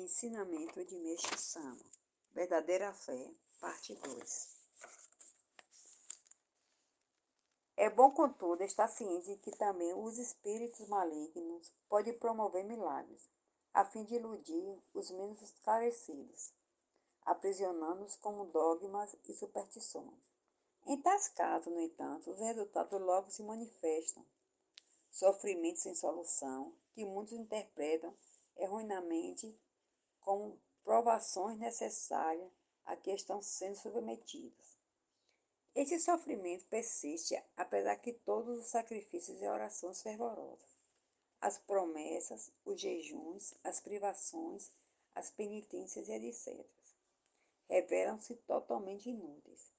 Ensinamento de Meixo Sama Verdadeira Fé, Parte 2 É bom, contudo, estar ciente que também os espíritos malignos podem promover milagres, a fim de iludir os menos esclarecidos, aprisionando-os com dogmas e superstições. Em tais casos, no entanto, os resultados logo se manifestam. Sofrimentos sem solução, que muitos interpretam erroneamente como provações necessárias a que estão sendo submetidos. Esse sofrimento persiste apesar de todos os sacrifícios e orações fervorosas, as promessas, os jejuns, as privações, as penitências e etc. Revelam-se totalmente inúteis.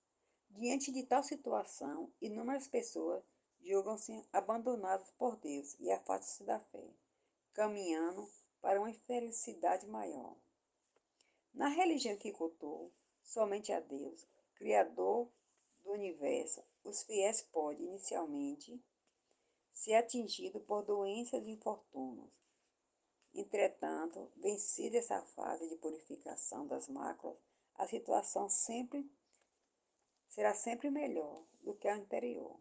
Diante de tal situação, inúmeras pessoas julgam-se abandonadas por Deus e afastam-se da fé, caminhando para uma infelicidade maior. Na religião que cultuou somente a Deus, Criador do universo, os fiéis podem, inicialmente, ser atingidos por doenças e infortúnios. Entretanto, vencida essa fase de purificação das máculas, a situação sempre será sempre melhor do que a anterior.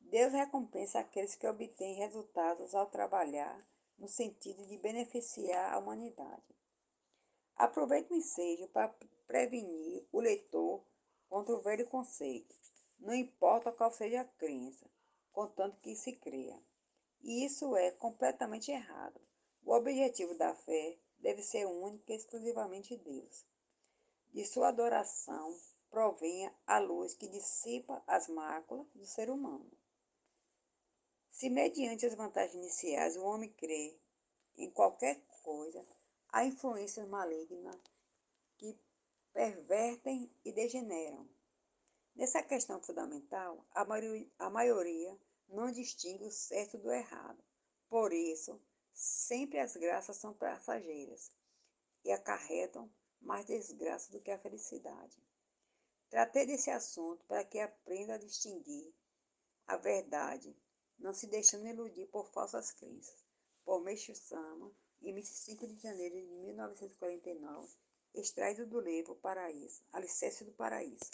Deus recompensa aqueles que obtêm resultados ao trabalhar no sentido de beneficiar a humanidade. Aproveito o ensejo para prevenir o leitor contra o velho conceito. Não importa qual seja a crença, contanto que se creia. E isso é completamente errado. O objetivo da fé deve ser único e exclusivamente Deus. De sua adoração provenha a luz que dissipa as máculas do ser humano. Se, mediante as vantagens iniciais, o homem crê em qualquer coisa, há influências malignas que pervertem e degeneram. Nessa questão fundamental, a maioria, a maioria não distingue o certo do errado. Por isso, sempre as graças são passageiras e acarretam mais desgraça do que a felicidade. Tratei desse assunto para que aprenda a distinguir a verdade não se deixando iludir por falsas crenças. Por Meixo Sama, em 25 de janeiro de 1949, extraído do livro Paraíso, Alicerce do Paraíso.